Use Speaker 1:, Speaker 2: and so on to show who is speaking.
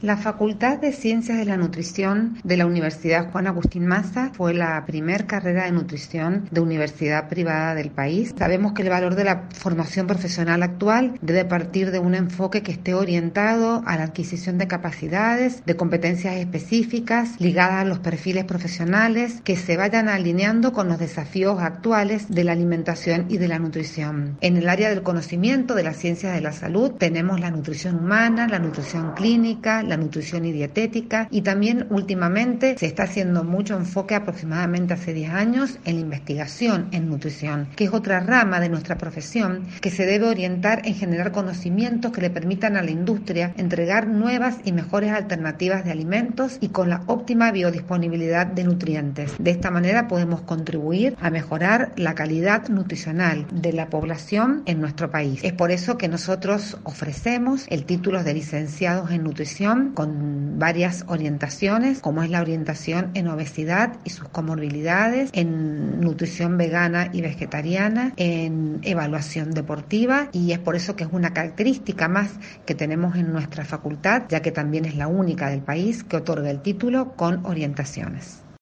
Speaker 1: La Facultad de Ciencias de la Nutrición de la Universidad Juan Agustín Maza fue la primer carrera de nutrición de universidad privada del país. Sabemos que el valor de la formación profesional actual debe partir de un enfoque que esté orientado a la adquisición de capacidades, de competencias específicas ligadas a los perfiles profesionales que se vayan alineando con los desafíos actuales de la alimentación y de la nutrición. En el área del conocimiento de las ciencias de la salud tenemos la nutrición humana, la nutrición clínica, la nutrición y dietética y también últimamente se está haciendo mucho enfoque aproximadamente hace 10 años en la investigación en nutrición, que es otra rama de nuestra profesión que se debe orientar en generar conocimientos que le permitan a la industria entregar nuevas y mejores alternativas de alimentos y con la óptima biodisponibilidad de nutrientes. De esta manera podemos contribuir a mejorar la calidad nutricional de la población en nuestro país. Es por eso que nosotros ofrecemos el título de licenciados en nutrición con varias orientaciones, como es la orientación en obesidad y sus comorbilidades, en nutrición vegana y vegetariana, en evaluación deportiva y es por eso que es una característica más que tenemos en nuestra facultad, ya que también es la única del país que otorga el título con orientaciones.